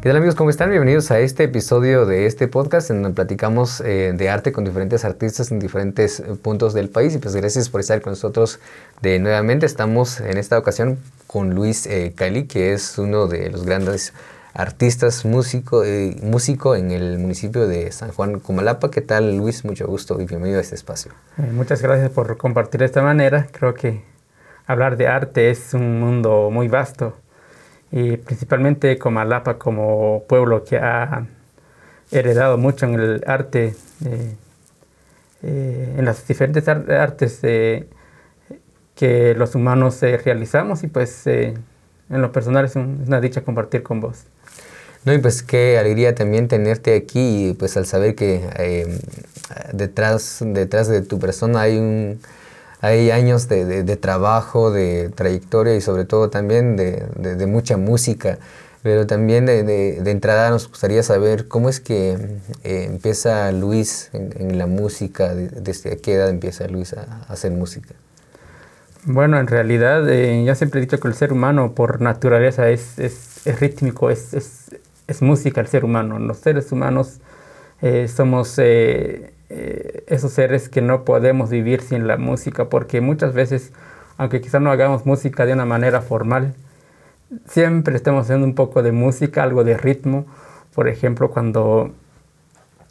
¿Qué tal amigos? ¿Cómo están? Bienvenidos a este episodio de este podcast en donde platicamos eh, de arte con diferentes artistas en diferentes eh, puntos del país y pues gracias por estar con nosotros de nuevamente. Estamos en esta ocasión con Luis eh, Cali, que es uno de los grandes artistas, músico, músico en el municipio de San Juan Comalapa. ¿Qué tal Luis? Mucho gusto y bienvenido a este espacio. muchas gracias por compartir de esta manera. Creo que hablar de arte es un mundo muy vasto y principalmente Comalapa como pueblo que ha heredado mucho en el arte, eh, eh, en las diferentes artes eh, que los humanos realizamos y pues en lo personal es, una dicha compartir con vos. No, y pues qué alegría también tenerte aquí y pues al saber que detrás, detrás de tu persona hay un hay años de, de, trabajo, de trayectoria y sobre todo también de, de mucha música. Pero también de, entrada nos gustaría saber cómo es que eh, empieza Luis en, la música, desde qué edad empieza Luis a, hacer música. Bueno, en realidad eh, yo siempre he dicho que el ser humano por naturaleza es, es, es rítmico, es, es, música el ser humano. Los seres humanos eh, somos eh, esos seres que no podemos vivir sin la música, porque muchas veces, aunque quizás no hagamos música de una manera formal, siempre estamos haciendo un poco de música, algo de ritmo. Por ejemplo, cuando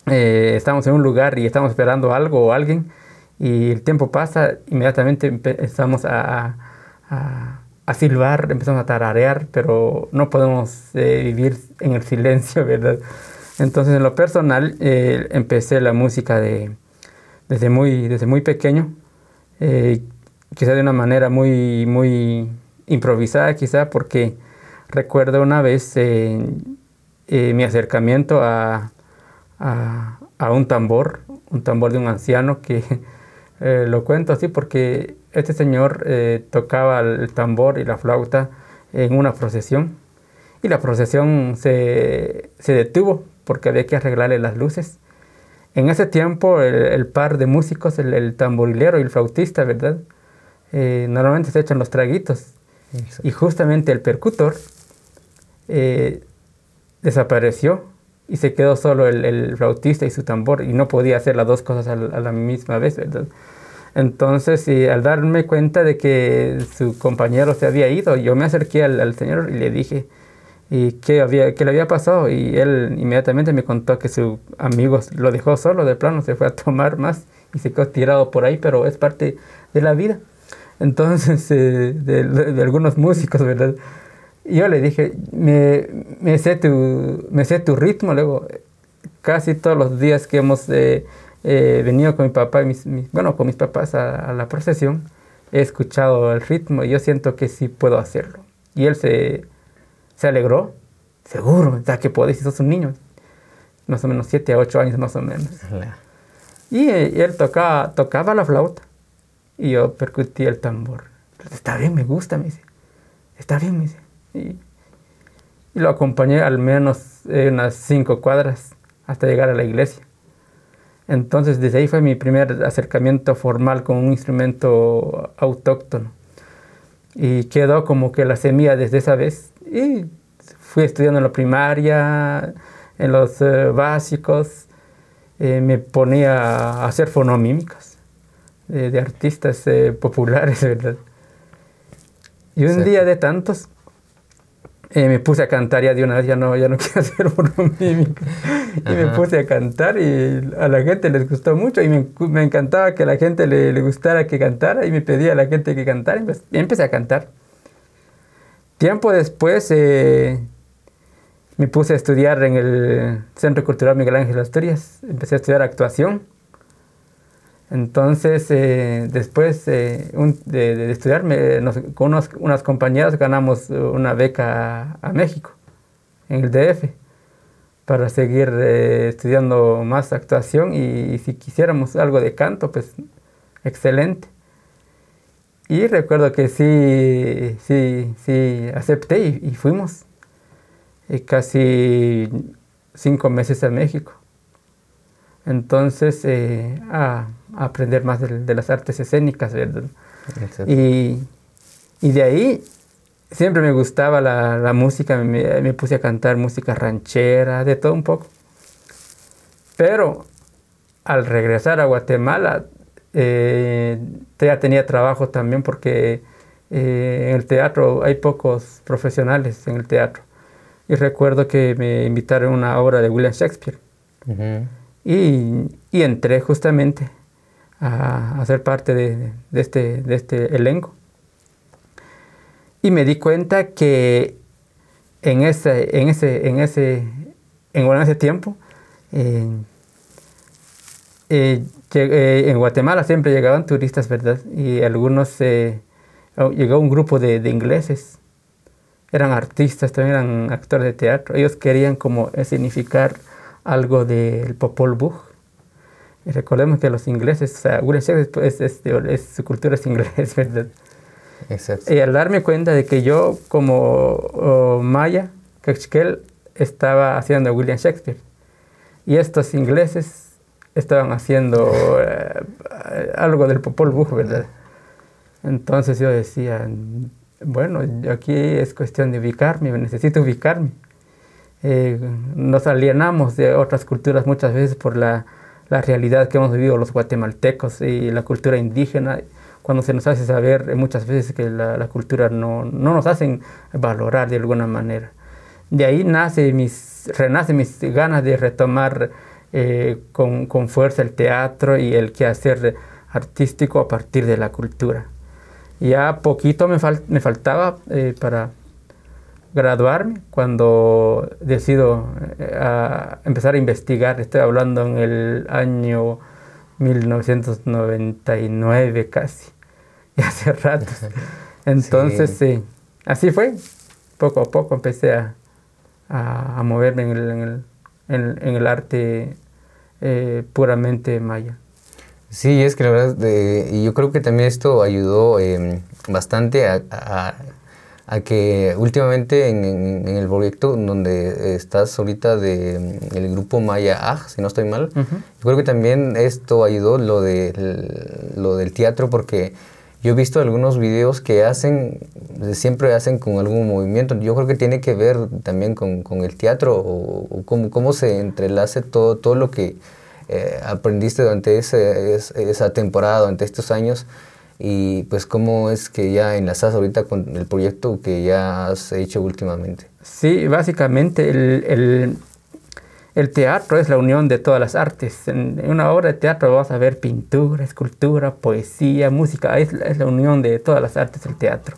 eh, estamos en un lugar y estamos esperando algo o alguien y el tiempo pasa, inmediatamente empezamos a, a, silbar, empezamos a tararear, pero no podemos eh, vivir en el silencio, ¿verdad? Entonces, en lo personal, eh, empecé la música de, desde, muy, desde muy pequeño, eh, quizá de una manera muy, muy improvisada, quizá, porque recuerdo una vez eh, mi acercamiento a, a, un tambor, un tambor de un anciano que lo cuento así porque este señor tocaba el tambor y la flauta en una procesión y la procesión se, se detuvo porque había que arreglarle las luces. En ese tiempo el, par de músicos, el, tamborilero y el flautista, ¿verdad? Eh, normalmente se echan los traguitos. Y justamente el percutor eh, desapareció y se quedó solo el, flautista y su tambor y no podía hacer las dos cosas a la, misma vez, ¿verdad? Entonces, al darme cuenta de que su compañero se había ido, yo me acerqué al señor y le dije, y qué, había, qué le había pasado. Y él inmediatamente me contó que su amigo lo dejó solo, de plano se fue a tomar más y se quedó tirado por ahí, pero es parte de la vida. Entonces, eh, de, algunos músicos, ¿verdad? Y yo le dije, me, me, sé tu, me sé tu ritmo, luego, casi todos los días que hemos eh, eh, venido con mi papá, y mis, bueno, con mis papás a, a la procesión, he escuchado el ritmo y yo siento que sí puedo hacerlo. Y él se, se alegró. Seguro, ya que podés si sos un niño. Más o menos 7 a 8 años más o menos. Y, él tocaba, tocaba la flauta y yo percutía el tambor. Está bien, me gusta, me dice. Está bien, me dice. Y, lo acompañé al menos unas 5 cuadras hasta llegar a la iglesia. Entonces desde ahí fue mi primer acercamiento formal con un instrumento autóctono. Y quedó como que la semilla desde esa vez y fui estudiando en la primaria, en los eh, básicos, eh, me ponía a hacer fonomímicas de artistas eh, populares, ¿verdad? Y un día de tantos me puse a cantar ya de una vez, ya no, ya no quiero hacer fonomímica. y me puse a cantar y a la gente les gustó mucho y me, me encantaba que a la gente le, le, gustara que cantara y me pedía a la gente que cantara y empecé a cantar. Tiempo después eh, me puse a estudiar en el Centro Cultural Miguel Ángel Asturias. Empecé a estudiar actuación. Entonces, eh, después eh, de, estudiar, con unas compañeras ganamos una beca a, México, en el DF, para seguir estudiando más actuación y si quisiéramos algo de canto, pues excelente. Y recuerdo que sí, sí, sí, acepté y, fuimos casi cinco meses a México. Entonces, eh, a, aprender más de, las artes escénicas, ¿verdad? Y, y, de ahí siempre me gustaba la, música, me, puse a cantar música ranchera, de todo un poco. Pero al regresar a Guatemala, eh, ya tenía trabajo también porque eh, en el teatro hay pocos profesionales en el teatro. Y recuerdo que me invitaron a una obra de William Shakespeare. y, entré justamente a, ser parte de, este, de este elenco. Y me di cuenta que en ese, en ese, en ese, en ese tiempo, eh, eh, en Guatemala siempre llegaban turistas, ¿verdad? Y algunos, eh, llegó un grupo de, de, ingleses, eran artistas, también eran actores de teatro. Ellos querían como significar algo del Popol Vuh. Y recordemos que los ingleses, o sea, William Shakespeare es, su cultura es inglés, ¿verdad? Y al darme cuenta de que yo, como oh, Maya, Kachkel, estaba haciendo William Shakespeare. Y estos ingleses estaban haciendo eh, algo del Popol Vuh, ¿verdad? Entonces yo decía, bueno, aquí es cuestión de ubicarme, necesito ubicarme. Eh, nos alienamos de otras culturas muchas veces por la, la, realidad que hemos vivido los guatemaltecos y la cultura indígena cuando se nos hace saber muchas veces que la, cultura no, no, nos hacen valorar de alguna manera. De ahí nace mis, renace mis ganas de retomar eh, con, con, fuerza el teatro y el quehacer artístico a partir de la cultura. Ya poquito me, me faltaba eh, para graduarme cuando decido eh, empezar a investigar. Estoy hablando en el año 1999 casi. y hace rato. Entonces, sí. así fue. Poco a poco empecé a, a, moverme en el, en el, en, el arte eh, puramente maya. Sí, es que la verdad, y yo creo que también esto ayudó em, bastante a, a, a, que últimamente en, en, el proyecto donde estás ahorita de el grupo Maya Aj, si no estoy mal, yo creo que también esto ayudó lo, de, lo del teatro porque yo he visto algunos videos que hacen, siempre hacen con algún movimiento. Yo creo que tiene que ver también con, con el teatro o, cómo, cómo, se entrelace todo, todo lo que eh, aprendiste durante ese, esa temporada, durante estos años y pues cómo es que ya enlazas ahorita con el proyecto que ya has hecho últimamente. Sí, básicamente el, el, el teatro es la unión de todas las artes. En, una obra de teatro vas a ver pintura, escultura, poesía, música. Es, es la unión de todas las artes el teatro.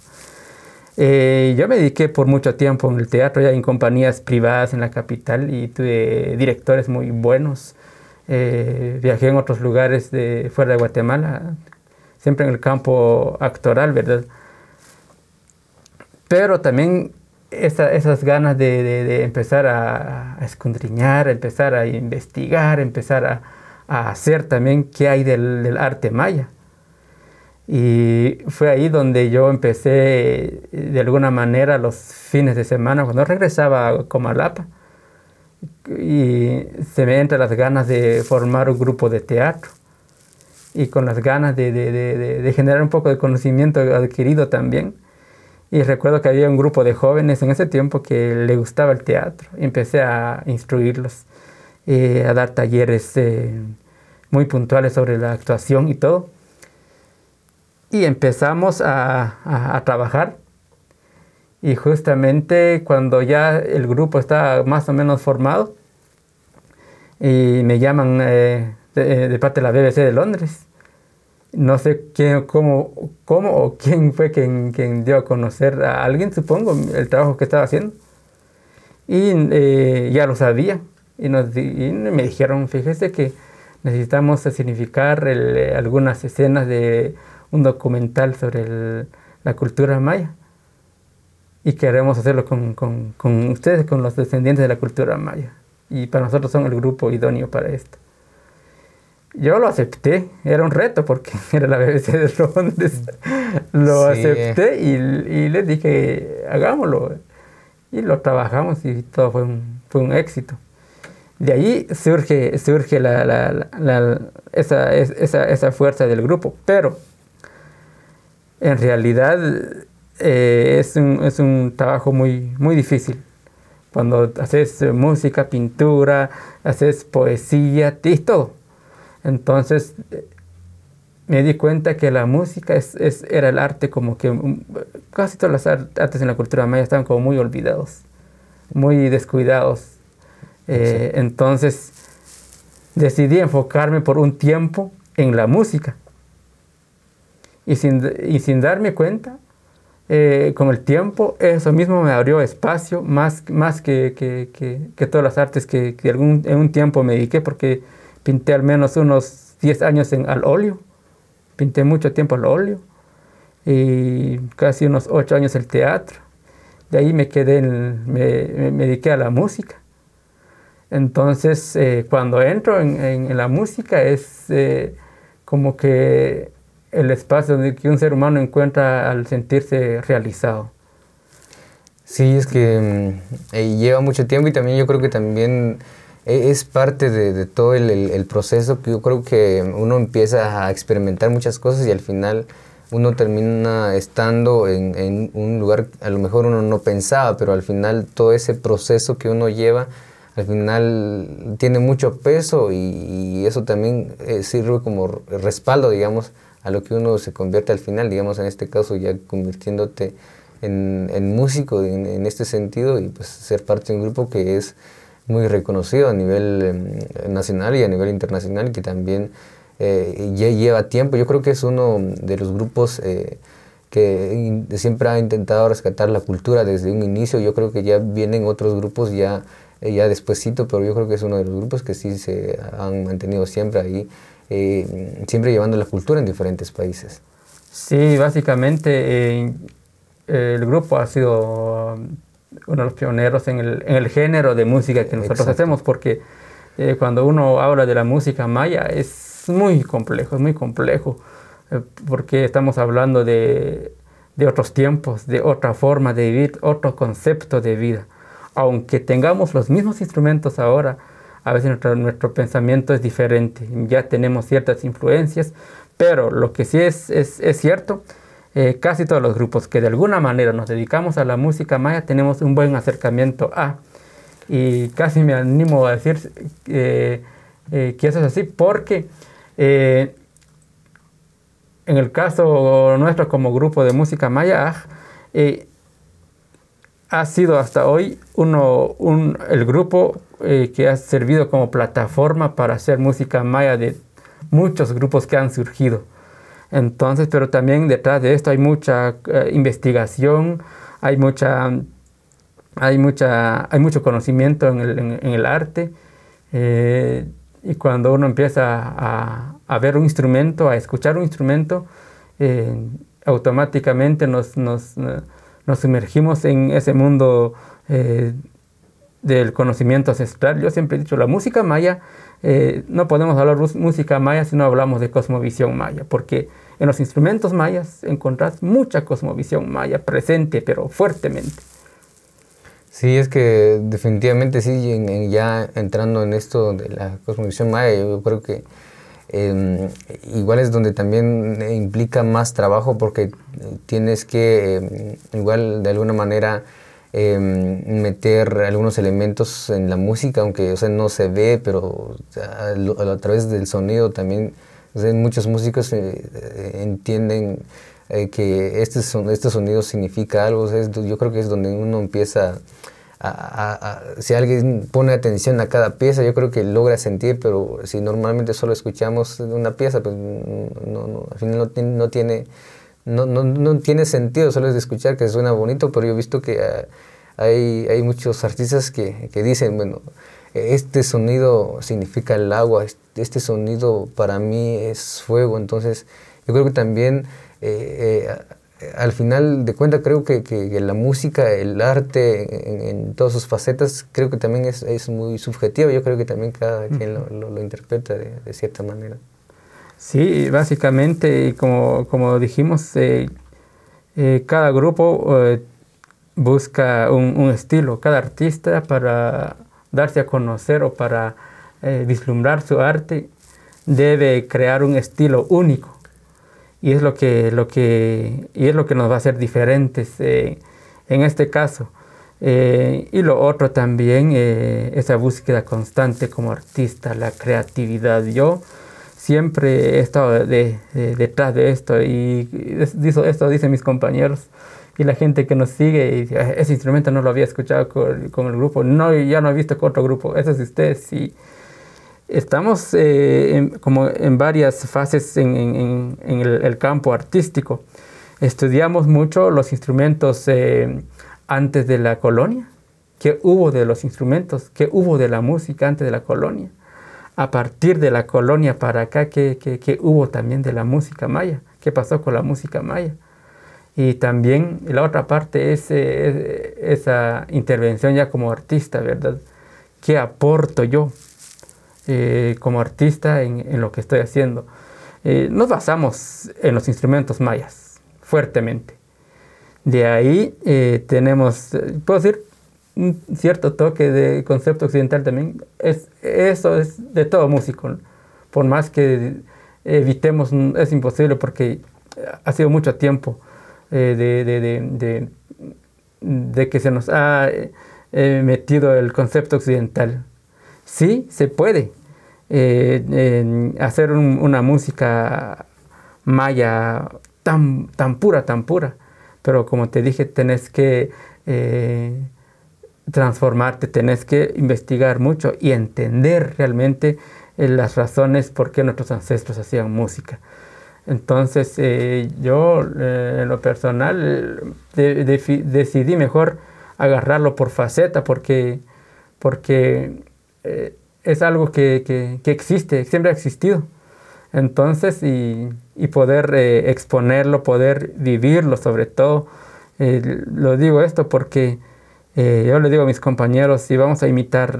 Eh, yo me dediqué por mucho tiempo en el teatro, ya en compañías privadas en la capital y tuve directores muy buenos. Eh, viajé en otros lugares de fuera de Guatemala, siempre en el campo actoral, ¿verdad? Pero también esas ganas de, empezar a, escondriñar, empezar a investigar, empezar a, hacer también qué hay del, arte maya. Y fue ahí donde yo empecé de alguna manera los fines de semana, cuando regresaba a Comalapa, y se me entra las ganas de formar un grupo de teatro y con las ganas de generar un poco de conocimiento adquirido también y recuerdo que había un grupo de jóvenes en ese tiempo que le gustaba el teatro. Empecé a instruirlos, eh, a dar talleres eh, muy puntuales sobre la actuación y todo. Y empezamos a, a, trabajar. Y justamente cuando ya el grupo está más o menos formado, y me llaman eh, de parte de la BBC de Londres no sé quién, cómo, cómo o quién fue quien, quien, dio a conocer a alguien, supongo, el trabajo que estaba haciendo. Y eh, ya lo sabía. Y, nos, me dijeron, fíjese que necesitamos significar eh, algunas escenas de un documental sobre la cultura maya. Y queremos hacerlo con, con, con ustedes, con los descendientes de la cultura maya. Y para nosotros son el grupo idóneo para esto. Yo lo acepté, era un reto porque era la BBC de Londres. lo acepté y, y, les dije, hagámoslo. Y lo trabajamos y todo fue un, fue un éxito. De ahí surge, surge la, la, la, esa, esa, esa, fuerza del grupo. Pero en realidad es, un, es, un, trabajo muy, muy difícil. Cuando haces música, pintura, haces poesía y todo. Entonces me di cuenta que la música es, es, era el arte como que mm, casi todas las artes en la cultura maya estaban como muy olvidados, muy descuidados. Eh, entonces decidí enfocarme por un tiempo en la música. Y sin, y sin darme cuenta, eh, con el tiempo, eso mismo me abrió espacio, más, más que, que, que, todas las artes que, que algún, en un tiempo me dediqué, porque pinté al menos unos 10 años en, al óleo Pinté mucho tiempo el óleo y casi unos ocho años el teatro. De ahí me quedé, me, dediqué a la música. Entonces, eh, cuando entro en, la música es eh, como que el espacio donde que un ser humano encuentra al sentirse realizado. Sí, es que mm, eh, lleva mucho tiempo y también yo creo que también es parte de, todo el, proceso que yo creo que uno empieza a experimentar muchas cosas y al final uno termina estando en, un lugar a lo mejor uno no pensaba, pero al final todo ese proceso que uno lleva al final tiene mucho peso y, eso también eh, sirve como respaldo, digamos, a lo que uno se convierte al final, digamos, en este caso ya convirtiéndote en, músico en, en, este sentido y pues ser parte de un grupo que es muy reconocido a nivel em, nacional y a nivel internacional que también eh, ya lleva tiempo. Yo creo que es uno de los grupos eh, que siempre ha intentado rescatar la cultura desde un inicio. Yo creo que ya vienen otros grupos ya, eh, ya despuesito, pero yo creo que es uno de los grupos que sí se han mantenido siempre ahí, siempre llevando la cultura en diferentes países. Sí, básicamente el grupo ha sido uno de los pioneros en el, en el género de música que nosotros hacemos, porque eh, cuando uno habla de la música maya es muy complejo, es muy complejo, eh, porque estamos hablando de, de, otros tiempos, de otra forma de vivir, otro concepto de vida. Aunque tengamos los mismos instrumentos ahora, a veces nuestro, nuestro pensamiento es diferente, ya tenemos ciertas influencias, pero lo que sí es, es, es cierto eh, casi todos los grupos que de alguna manera nos dedicamos a la música maya tenemos un buen acercamiento a. Y casi me animo a decir eh, eh, que eso es así porque en el caso nuestro como grupo de música maya, ha sido hasta hoy uno, el grupo que ha servido como plataforma para hacer música maya de muchos grupos que han surgido. Entonces, pero también detrás de esto hay mucha eh, investigación, hay mucha, hay mucha, hay mucho conocimiento en el, arte. Eh, y cuando uno empieza a, a, ver un instrumento, a escuchar un instrumento, eh, automáticamente nos, nos, nos, sumergimos en ese mundo del conocimiento ancestral. Yo siempre he dicho, la música maya eh, no podemos hablar música maya si no hablamos de cosmovisión maya, porque en los instrumentos mayas encontrás mucha cosmovisión maya presente, pero fuertemente. Sí, es que definitivamente sí, ya entrando en esto de la cosmovisión maya, yo creo que em, igual es donde también implica más trabajo porque tienes que em, igual de alguna manera Em, meter algunos elementos en la música, aunque o sea, no se ve, pero a, través del sonido también muchos músicos eh, eh, entienden eh, que este, son, este sonido significa algo. yo creo que es donde uno empieza a, si alguien pone atención a cada pieza, yo creo que logra sentir, pero si normalmente solo escuchamos una pieza, pues no, al final no, no tiene no, no, no, tiene sentido solo es de escuchar que suena bonito, pero yo he visto que ah, hay, hay, muchos artistas que, que, dicen, bueno, este sonido significa el agua, este sonido para mí es fuego, entonces yo creo que también eh, eh, al final de cuentas creo que, que, la música, el arte en, todas sus facetas, creo que también es, es muy subjetivo, yo creo que también cada quien lo, lo, interpreta de, de cierta manera. Sí, básicamente, como, como dijimos, eh, eh, cada grupo eh, busca un, estilo, cada artista para darse a conocer o para vislumbrar su arte debe crear un estilo único. y es lo que, lo que, y es lo que nos va a hacer diferentes en este caso. y lo otro también, esa búsqueda constante como artista, la creatividad. Yo siempre he estado detrás de esto y esto dicen mis compañeros y la gente que nos sigue y dice, ese instrumento no lo había escuchado con, el grupo, no, ya no he visto con otro grupo, eso es usted, sí. Estamos eh, como en varias fases en, el, campo artístico. Estudiamos mucho los instrumentos eh, antes de la colonia, qué hubo de los instrumentos, qué hubo de la música antes de la colonia a partir de la colonia para acá, ¿qué, hubo también de la música maya? ¿Qué pasó con la música maya? Y también la otra parte es eh, esa intervención ya como artista, ¿verdad? ¿Qué aporto yo eh, como artista en, lo que estoy haciendo? Eh, nos basamos en los instrumentos mayas, fuertemente. De ahí tenemos, puedo decir, un cierto toque de concepto occidental también. Es, eso es de todo músico. Por más que evitemos, es imposible porque ha sido mucho tiempo eh, de, de, de, que se nos ha eh, metido el concepto occidental. Sí, se puede eh, hacer una música maya tan, tan pura, tan pura. Pero como te dije, tenés que transformarte, tenés que investigar mucho y entender realmente eh, las razones por qué nuestros ancestros hacían música. Entonces eh, yo eh, en lo personal decidí mejor agarrarlo por faceta porque, porque es algo que, que, existe, siempre ha existido. Entonces, y, y poder exponerlo, poder vivirlo sobre todo. lo digo esto porque eh, yo le digo a mis compañeros, si vamos a imitar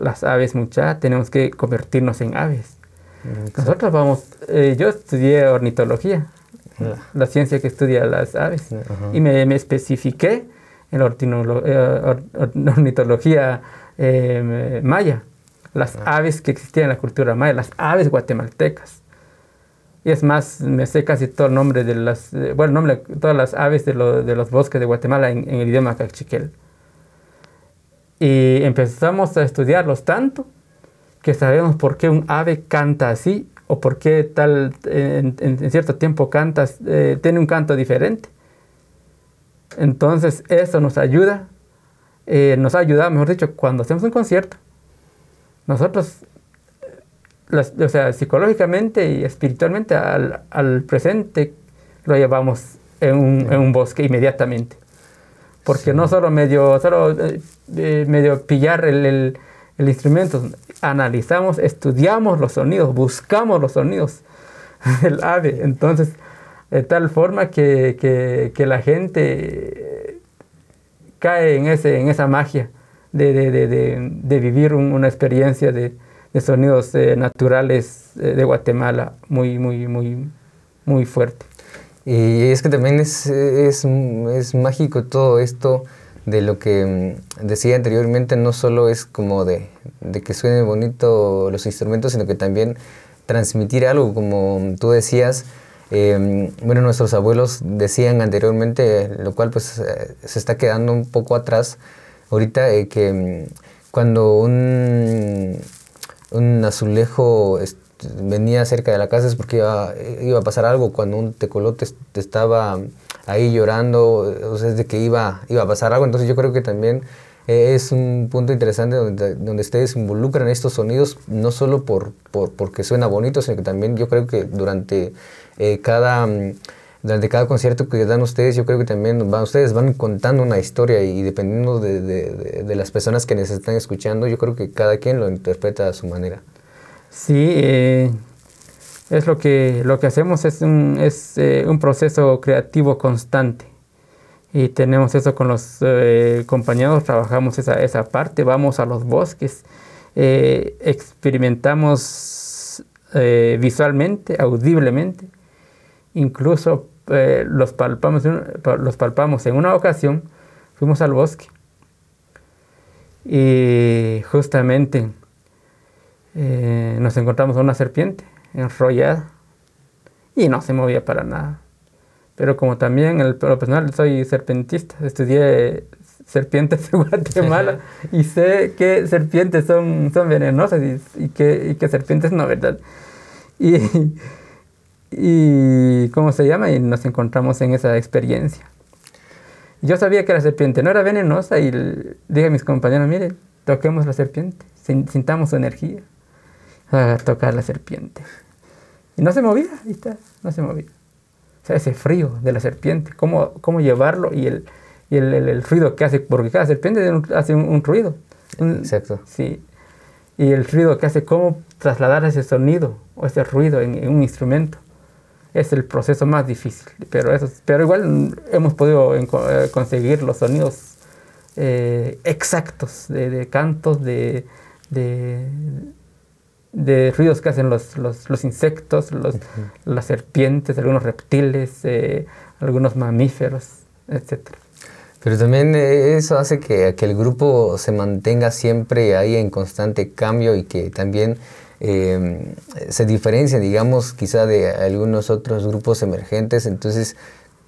las aves mucha, tenemos que convertirnos en aves. Nosotros vamos, eh, yo estudié ornitología, la, ciencia que estudia las aves, y me, me, especifiqué en eh, ornitología maya, las ah. aves que existían en la cultura maya, las aves guatemaltecas. Y es más, me sé casi todo el nombre de las, bueno, nombre, todas las aves de, de los bosques de Guatemala en, en el idioma cachiquel. Y empezamos a estudiarlos tanto que sabemos por qué un ave canta así o por qué tal en, cierto tiempo canta, eh, tiene un canto diferente. Entonces eso nos ayuda, eh, nos ha ayudado, mejor dicho, cuando hacemos un concierto. Nosotros, o sea, psicológicamente y espiritualmente al, al presente lo llevamos en un bosque inmediatamente porque no solo medio, solo, eh, eh, medio pillar el, instrumento, analizamos, estudiamos los sonidos, buscamos los sonidos del ave, entonces, de tal forma que, la gente eh, cae en, ese, en esa magia de, vivir una experiencia de, sonidos naturales de Guatemala muy, muy, muy, muy fuerte. Y es que también es, es, es mágico todo esto de lo que mm, decía anteriormente, no solo es como de, de que suenen bonito los instrumentos, sino que también transmitir algo, como tú decías. Em, bueno, nuestros abuelos decían anteriormente, lo cual pues eh, se está quedando un poco atrás ahorita, eh, que mm, cuando un, un azulejo venía cerca de la casa es porque iba, iba a pasar algo. Cuando un tecolote estaba ahí llorando, o sea, es de que iba, iba a pasar algo. Entonces yo creo que también eh, es un punto interesante donde, donde ustedes involucran estos sonidos, no solo por, por, porque suena bonito, sino que también yo creo que durante eh, cada... Durante cada concierto que dan ustedes, yo creo que también van, ustedes van contando una historia y dependiendo de, de, de las personas que les están escuchando, yo creo que cada quien lo interpreta a su manera. Sí, eh, es lo que, lo que hacemos es un, es, eh, un proceso creativo constante. Y tenemos eso con los eh, compañeros, trabajamos esa, esa parte, vamos a los bosques, experimentamos visualmente, audiblemente, incluso los, palpamos, los palpamos en una ocasión, fuimos al bosque y justamente eh, nos encontramos a una serpiente enrollada y no se movía para nada. Pero como también el, lo personal soy serpentista, estudié serpientes de Guatemala y sé que serpientes son, son venenosas y, que, y que serpientes no, ¿verdad? Y, y, ¿cómo se llama? Y nos encontramos en esa experiencia. Yo sabía que la serpiente no era venenosa y dije a mis compañeros, miren, toquemos la serpiente, sintamos su energía. A tocar la serpiente. Y no se movía, ahí está, no se movía. O sea, ese frío de la serpiente, cómo, cómo llevarlo y el, y el, el, ruido que hace, porque cada serpiente hace un, ruido. Exacto. Sí. Y el ruido que hace, cómo trasladar ese sonido o ese ruido en, un instrumento. Es el proceso más difícil, pero, eso, pero igual hemos podido eh, conseguir los sonidos eh, exactos de, de cantos, de, de, de ruidos que hacen los, los, insectos, los, las serpientes, algunos reptiles, eh, algunos mamíferos, etc. Pero también eh, eso hace que, que, el grupo se mantenga siempre ahí en constante cambio y que también em, se diferencia, digamos, quizá de algunos otros grupos emergentes. Entonces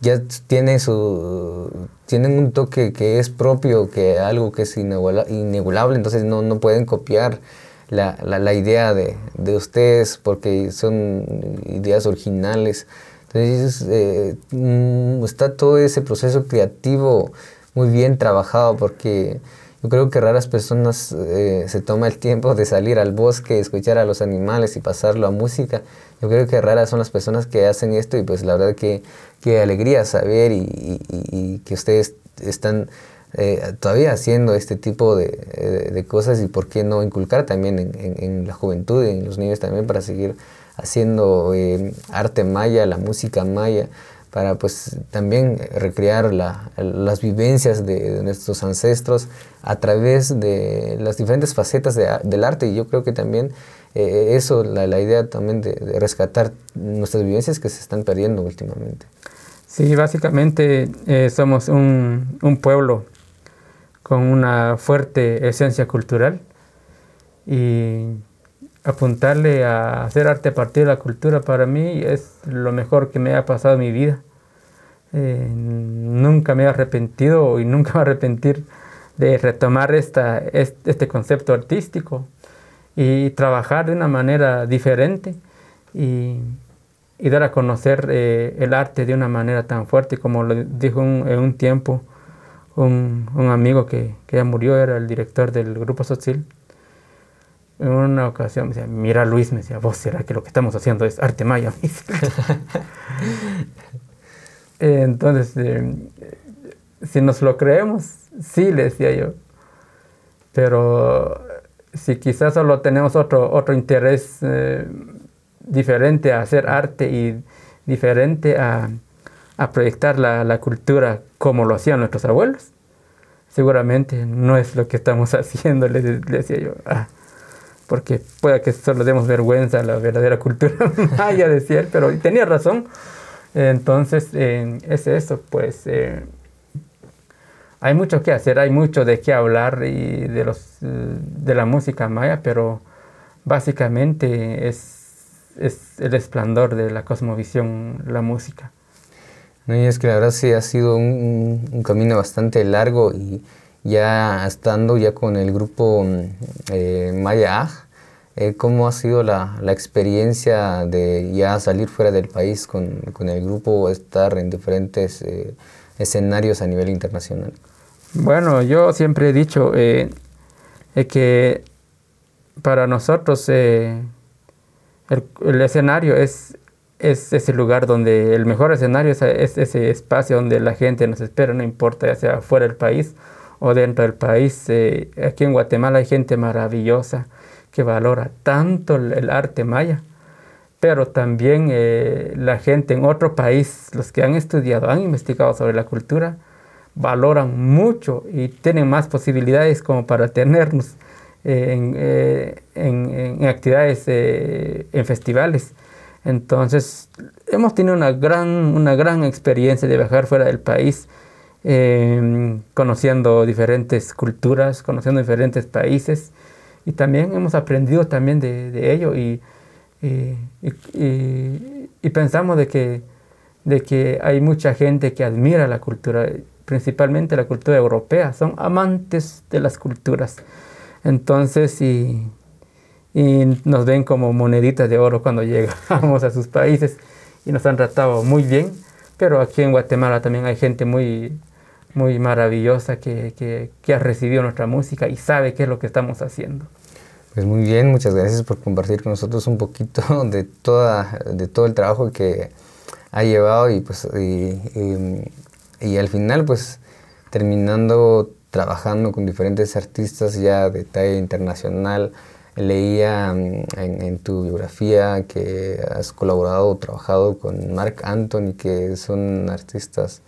ya tiene su, tienen un toque que es propio, que algo que es inegulable, entonces no, no pueden copiar la, la, idea de, de, ustedes porque son ideas originales. Entonces eh, mm, está todo ese proceso creativo muy bien trabajado porque yo creo que raras personas eh, se toma el tiempo de salir al bosque, escuchar a los animales y pasarlo a música. Yo creo que raras son las personas que hacen esto y pues la verdad que, que alegría saber y, y, y que ustedes están eh, todavía haciendo este tipo de, de, cosas y por qué no inculcar también en, en, la juventud y en los niños también para seguir haciendo eh, arte maya, la música maya, para pues también recrear la, las vivencias de, nuestros ancestros a través de las diferentes facetas del arte y yo creo que también eh, eso, la, la, idea también de, de rescatar nuestras vivencias que se están perdiendo últimamente. Sí, básicamente somos un, un pueblo con una fuerte esencia cultural y apuntarle a hacer arte a partir de la cultura para mí es lo mejor que me ha pasado en mi vida. Eh, nunca me he arrepentido y nunca me arrepentir de retomar esta, este concepto artístico y trabajar de una manera diferente y, y dar a conocer eh, el arte de una manera tan fuerte como lo dijo en un tiempo un, amigo que, que, ya murió, era el director del grupo Sotzil. En una ocasión me decía, mira Luis, me decía, vos será que lo que estamos haciendo es arte maya. Entonces, eh, si nos lo creemos, sí, le decía yo. Pero si quizás solo tenemos otro, otro interés eh, diferente a hacer arte y diferente a, a proyectar la, la, cultura como lo hacían nuestros abuelos, seguramente no es lo que estamos haciendo, le, decía yo. Ah, porque puede que solo demos vergüenza a la verdadera cultura maya, decía él, pero tenía razón. Entonces, es eso, pues eh, hay mucho que hacer, hay mucho de qué hablar y de, los, de la música maya, pero básicamente es, es el esplendor de la cosmovisión, la música. No, y es que la verdad sí ha sido un, camino bastante largo y ya estando ya con el grupo mm, eh, Maya eh, ¿cómo ha sido la, la, experiencia de ya salir fuera del país con, con el grupo, estar en diferentes eh, escenarios a nivel internacional? Bueno, yo siempre he dicho eh, que para nosotros el escenario es es ese lugar donde el mejor escenario es, ese espacio donde la gente nos espera, no importa ya sea fuera del país o dentro del país. Eh, aquí en Guatemala hay gente maravillosa que valora tanto el, arte maya, pero también eh, la gente en otro país, los que han estudiado, han investigado sobre la cultura, valoran mucho y tienen más posibilidades como para tenernos eh, en, en, actividades, en festivales entonces, hemos tenido una gran, una gran experiencia de viajar fuera del país, em, conociendo diferentes culturas, conociendo diferentes países y también hemos aprendido también de, ello y, pensamos de que, de que hay mucha gente que admira la cultura, principalmente la cultura europea, son amantes de las culturas. Entonces, y, y nos ven como moneditas de oro cuando llegamos a sus países y nos han tratado muy bien, pero aquí en Guatemala también hay gente muy, muy maravillosa que, que, que ha recibido nuestra música y sabe qué es lo que estamos haciendo. Pues muy bien, muchas gracias por compartir con nosotros un poquito de, toda, de todo el trabajo que ha llevado y pues y, y, al final pues terminando trabajando con diferentes artistas ya de talla internacional. Leía mm, en, tu biografía que has colaborado o trabajado con Mark Anthony, que son artistas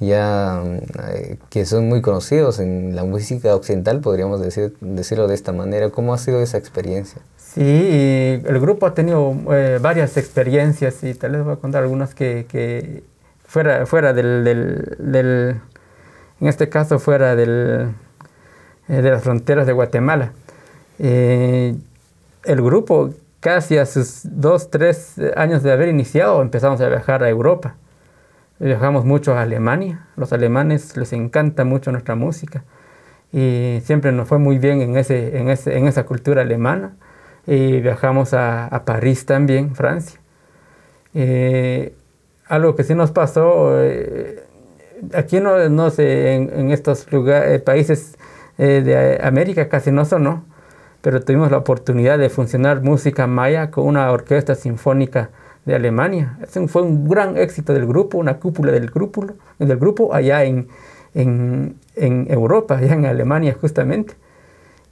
ya eh, que son muy conocidos en la música occidental, podríamos decir, decirlo de esta manera. ¿Cómo ha sido esa experiencia? Sí, el grupo ha tenido eh, varias experiencias y tal vez voy a contar algunas que, que fuera, fuera del, del, en este caso fuera del, eh, de las fronteras de Guatemala. El grupo casi a sus dos, tres años de haber iniciado empezamos a viajar a Europa Viajamos mucho a Alemania, los alemanes les encanta mucho nuestra música y siempre nos fue muy bien en, ese, en, ese, en esa cultura alemana. Y viajamos a, París también, Francia. Eh, algo que sí nos pasó, eh, aquí no, no sé, en, estos lugares, eh, países de América casi no sonó, pero tuvimos la oportunidad de funcionar música maya con una orquesta sinfónica de Alemania. Ese fue un gran éxito del grupo, una cúpula del grupo, del grupo allá en, en, en Europa, allá en Alemania justamente.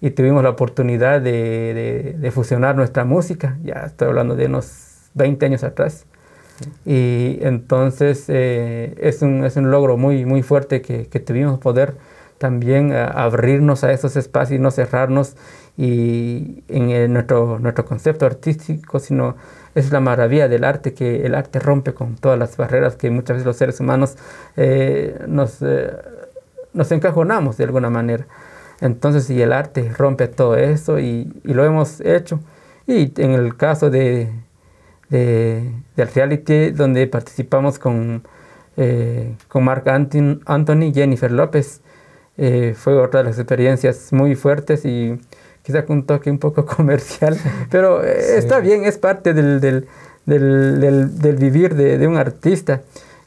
Y tuvimos la oportunidad de, fusionar nuestra música, ya estoy hablando de unos 20 años atrás. Y entonces eh, es, un, es, un, logro muy, muy fuerte que, que tuvimos poder también eh, abrirnos a esos espacios y no cerrarnos y en nuestro, nuestro concepto artístico, sino es la maravilla del arte, que el arte rompe con todas las barreras que muchas veces los seres humanos eh, nos, eh, nos encajonamos de alguna manera. Entonces, y el arte rompe todo eso y, y lo hemos hecho. Y en el caso de, de, del reality, donde participamos con, eh, con Mark Anthony, Jennifer López, fue otra de las experiencias muy fuertes y quizá con un toque un poco comercial, pero eh, está bien, es parte del, del, del, del vivir de, de, un artista.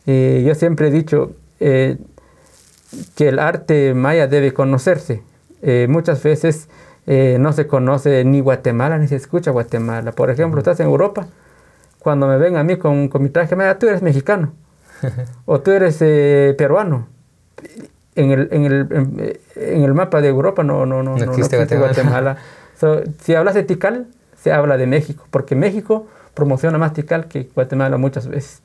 y yo siempre he dicho eh, que el arte maya debe conocerse. Eh, muchas veces no se conoce ni Guatemala ni se escucha Guatemala. Por ejemplo, estás en Europa, cuando me ven a mí con, con mi traje maya, tú eres mexicano o tú eres peruano en el, en el, en, el mapa de Europa no, no, no, no, existe, Guatemala. si hablas de Tikal, se habla de México, porque México promociona más Tikal que Guatemala muchas veces.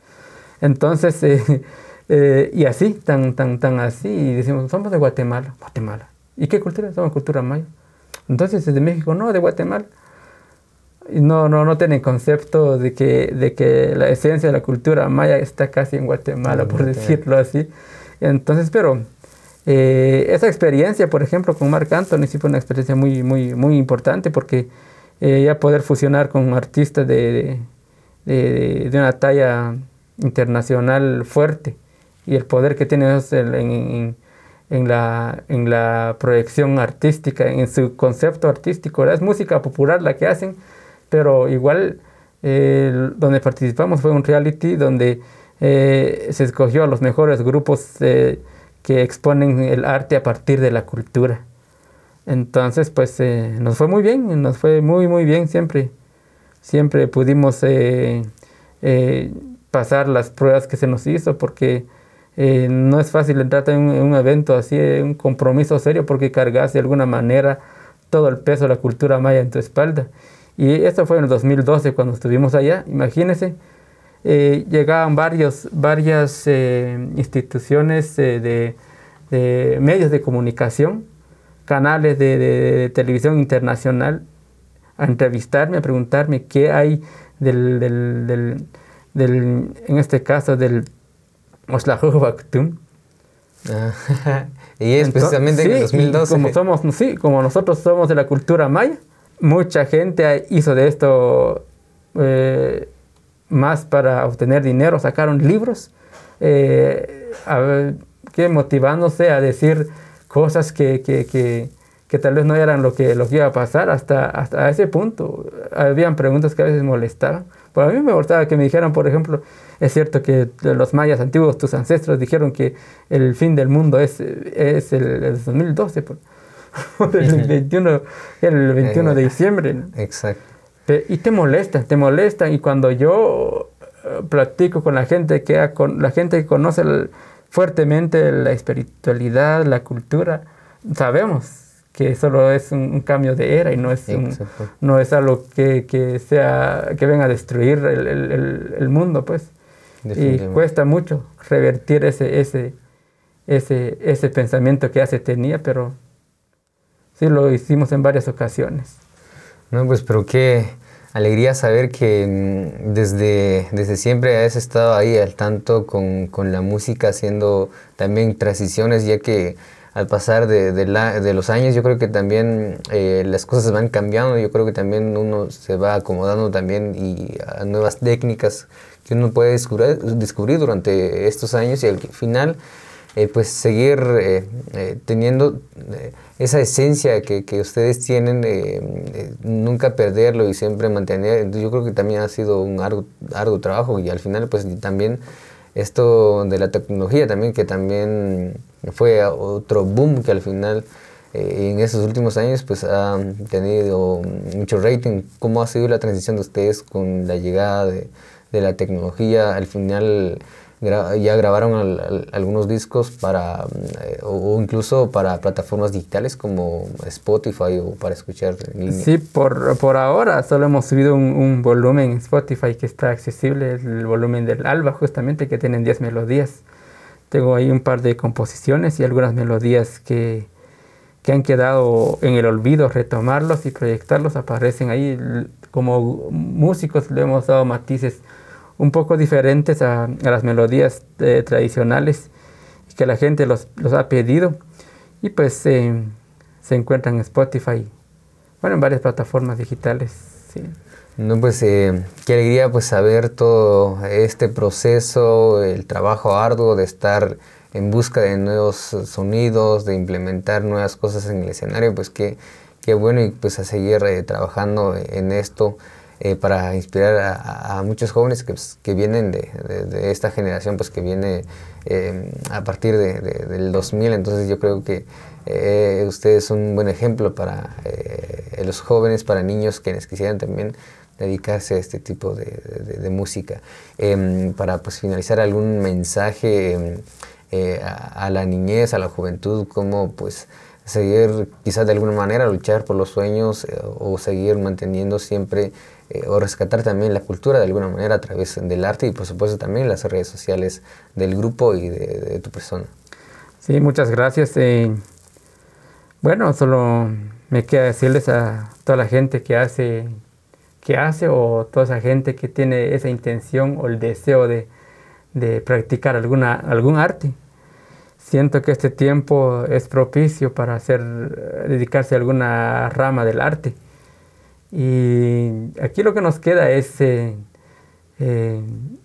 Entonces, eh, eh, y así, tan, tan, tan así, y decimos, somos de Guatemala, Guatemala. ¿Y qué cultura? Somos cultura maya. Entonces, es de México, no, de Guatemala. No, no, no tienen concepto de que, de que la esencia de la cultura maya está casi en Guatemala, por decirlo así. Entonces, pero eh, esa experiencia, por ejemplo, con Marc Anthony sí fue una experiencia muy, muy, muy importante porque eh, ya poder fusionar con artistas de, de, una talla internacional fuerte y el poder que tiene en, en, en, la, en la proyección artística, en su concepto artístico. Es música popular la que hacen, pero igual eh, donde participamos fue un reality donde se escogió a los mejores grupos que exponen el arte a partir de la cultura. Entonces, pues eh, nos fue muy bien, nos fue muy, muy bien siempre. Siempre pudimos eh, eh, pasar las pruebas que se nos hizo porque no es fácil entrar en un, evento así, un compromiso serio porque cargas de alguna manera todo el peso de la cultura maya en tu espalda. Y esto fue en el 2012 cuando estuvimos allá, imagínense eh, llegaban varios, varias eh, instituciones de, medios de comunicación, canales de, televisión internacional, a entrevistarme, a preguntarme qué hay del, del, del, en este caso, del Oslajo Baktum. Ah, y es precisamente en el 2012. Como, somos, sí, como nosotros somos de la cultura maya, mucha gente hizo de esto más para obtener dinero, sacaron libros, que motivándose a decir cosas que, que, que, que, tal vez no eran lo que, lo que iba a pasar hasta, hasta ese punto. Habían preguntas que a veces molestaban. Pero a mí me gustaba que me dijeran, por ejemplo, es cierto que los mayas antiguos, tus ancestros, dijeron que el fin del mundo es, es el, 2012, por, el 21, el 21 de diciembre. Exacto. Y te molestan, te molestan. Y cuando yo eh, platico con la gente que, con la gente que conoce fuertemente la espiritualidad, la cultura, sabemos que solo es un, cambio de era y no es, no es algo que, que, sea, que venga a destruir el, el, el mundo, pues. Y cuesta mucho revertir ese, ese, ese, ese pensamiento que ya se tenía, pero sí lo hicimos en varias ocasiones. No, pues, pero qué alegría saber que mm, desde, desde siempre has estado ahí al tanto con, con la música, haciendo también transiciones, ya que al pasar de, de, la, de, los años, yo creo que también eh, las cosas van cambiando, yo creo que también uno se va acomodando también y a nuevas técnicas que uno puede descubrir, descubrir durante estos años y al final eh, pues seguir eh, teniendo esa esencia que, que ustedes tienen, nunca perderlo y siempre mantener, yo creo que también ha sido un arduo, arduo trabajo y al final pues también esto de la tecnología también, que también fue otro boom que al final eh, en esos últimos años pues ha tenido mucho rating. ¿Cómo ha sido la transición de ustedes con la llegada de, de la tecnología? Al final ya grabaron algunos discos para, eh, o, incluso para plataformas digitales como Spotify o para escuchar en Sí, por, por ahora solo hemos subido un, un, volumen en Spotify que está accesible, el volumen del Alba justamente, que tienen 10 melodías. Tengo ahí un par de composiciones y algunas melodías que, que han quedado en el olvido, retomarlos y proyectarlos aparecen ahí. Como músicos le hemos dado matices un poco diferentes a, las melodías eh, tradicionales que la gente los, ha pedido y pues se encuentran en Spotify, bueno, en varias plataformas digitales. No, pues eh, qué alegría pues saber todo este proceso, el trabajo arduo de estar en busca de nuevos sonidos, de implementar nuevas cosas en el escenario, pues qué, qué bueno y pues a seguir eh, trabajando en esto. Eh, para inspirar a, muchos jóvenes que, pues, vienen de, esta generación, pues que viene eh, a partir de, del 2000. Entonces yo creo que eh, ustedes son un buen ejemplo para los jóvenes, para niños quienes quisieran también dedicarse a este tipo de, música. Em, para pues, finalizar, algún mensaje em, a, a, la niñez, a la juventud, cómo pues seguir quizás de alguna manera luchar por los sueños o seguir manteniendo siempre eh, o rescatar también la cultura de alguna manera a través del arte y por supuesto también las redes sociales del grupo y de, tu persona. Sí, muchas gracias. Eh, bueno, solo me queda decirles a toda la gente que hace, que hace o toda esa gente que tiene esa intención o el deseo de, de practicar alguna, algún arte. Siento que este tiempo es propicio para hacer, dedicarse a alguna rama del arte y aquí lo que nos queda es eh, eh,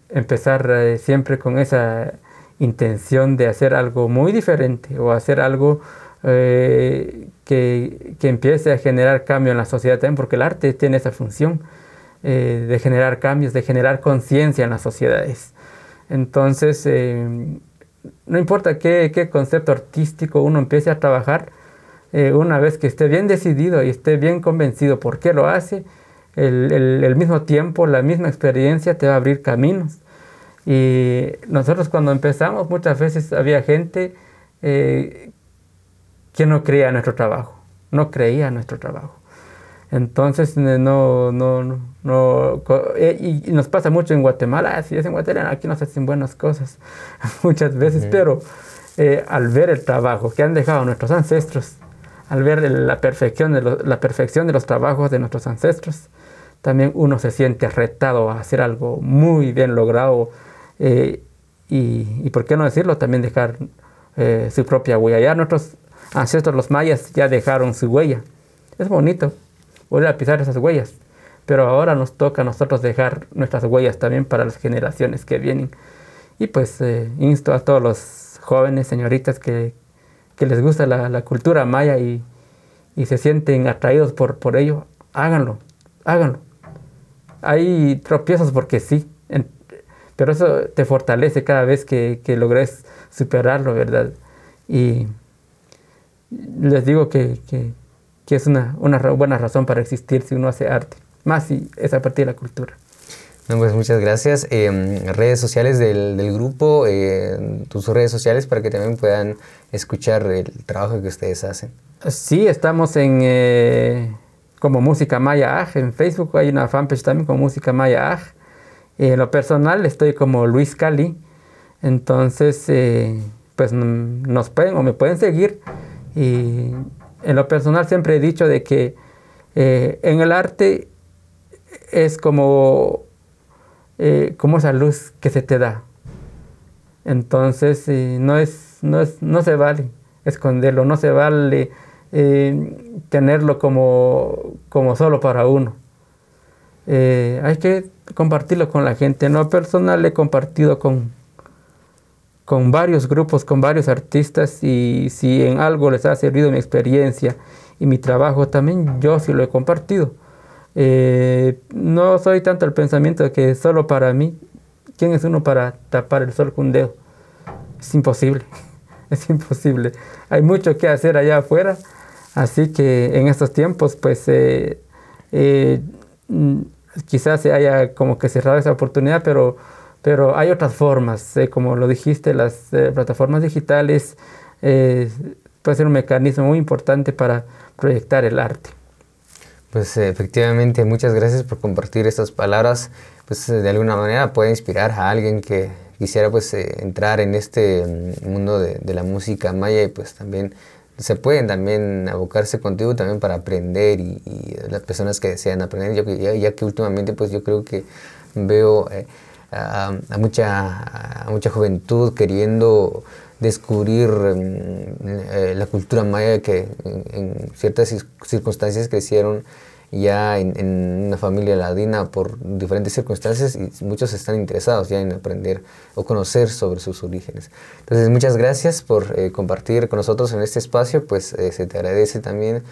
empezar eh, siempre con esa intención de hacer algo muy diferente o hacer algo que, que, empiece a generar cambio en la sociedad también, porque el arte tiene esa función de generar cambios, de generar conciencia en las sociedades. Entonces, no importa qué, qué concepto artístico uno empiece a trabajar, eh, una vez que esté bien decidido y esté bien convencido por qué lo hace, el, mismo tiempo, la misma experiencia te va a abrir caminos. Y nosotros cuando empezamos muchas veces había gente eh, que no creía en nuestro trabajo, no creía en nuestro trabajo. Entonces, no, no, no, eh, y, nos pasa mucho en Guatemala, si es en Guatemala, aquí nos hacen buenas cosas muchas veces, pero al ver el trabajo que han dejado nuestros ancestros, al ver la perfección, de los trabajos de nuestros ancestros, también uno se siente retado a hacer algo muy bien logrado eh, y, por qué no decirlo, también dejar eh, su propia huella. Ya nuestros ancestros, los mayas, ya dejaron su huella. Es bonito volver a pisar esas huellas, pero ahora nos toca a nosotros dejar nuestras huellas también para las generaciones que vienen. Y pues eh, insto a todos los jóvenes, señoritas, que, que les gusta la, la, cultura maya y, y se sienten atraídos por, por ello, háganlo, háganlo. Hay tropiezos porque sí, pero eso te fortalece cada vez que, que logres superarlo, ¿verdad? Y les digo que, que, que es una, una, buena razón para existir si uno hace arte, más si es a partir de la cultura. No, pues muchas gracias. Eh, redes sociales del, del grupo, eh, tus redes sociales para que también puedan escuchar el trabajo que ustedes hacen. Sí, estamos en eh, como Música Maya Aj, en Facebook hay una fanpage también como Música Maya Aj. en lo personal estoy como Luis Cali, entonces pues nos pueden o me pueden seguir y en lo personal siempre he dicho de que eh, en el arte es como, eh, como esa luz que se te da. Entonces eh, no, es, no, es, no se vale esconderlo, no se vale tenerlo como, como solo para uno. hay que compartirlo con la gente. En lo personal he compartido con, con varios grupos, con varios artistas y si en algo les ha servido mi experiencia y mi trabajo también, yo sí lo he compartido. Eh, no soy tanto el pensamiento de que solo para mí, ¿quién es uno para tapar el sol con un dedo? Es imposible, es imposible. Hay mucho que hacer allá afuera, así que en estos tiempos pues eh, eh, quizás se haya como que cerrado esa oportunidad, pero pero hay otras formas, eh, como lo dijiste, las eh, plataformas digitales puede ser un mecanismo muy importante para proyectar el arte. Pues efectivamente, muchas gracias por compartir estas palabras. Pues de alguna manera puede inspirar a alguien que quisiera pues entrar en este mm, mundo de, la música maya y pues también se pueden también abocarse contigo también para aprender y, las personas que desean aprender, ya, ya, que últimamente pues yo creo que veo a, mucha, mucha juventud queriendo descubrir mm, eh, la cultura maya que en, ciertas circunstancias crecieron ya en, una familia ladina por diferentes circunstancias y muchos están interesados ya en aprender o conocer sobre sus orígenes. Entonces, muchas gracias por eh, compartir con nosotros en este espacio, pues eh, se te agradece también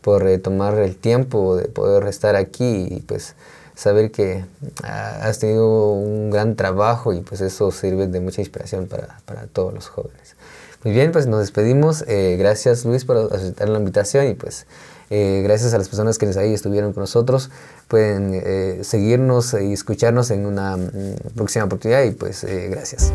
por tomar el tiempo de poder estar aquí y pues saber que ah, has tenido un gran trabajo y pues eso sirve de mucha inspiración para, para todos los jóvenes. Muy bien, pues nos despedimos. Eh, gracias Luis por aceptar la invitación y pues eh, gracias a las personas que ahí estuvieron con nosotros. Pueden eh, seguirnos y escucharnos en una mm, próxima oportunidad y pues gracias.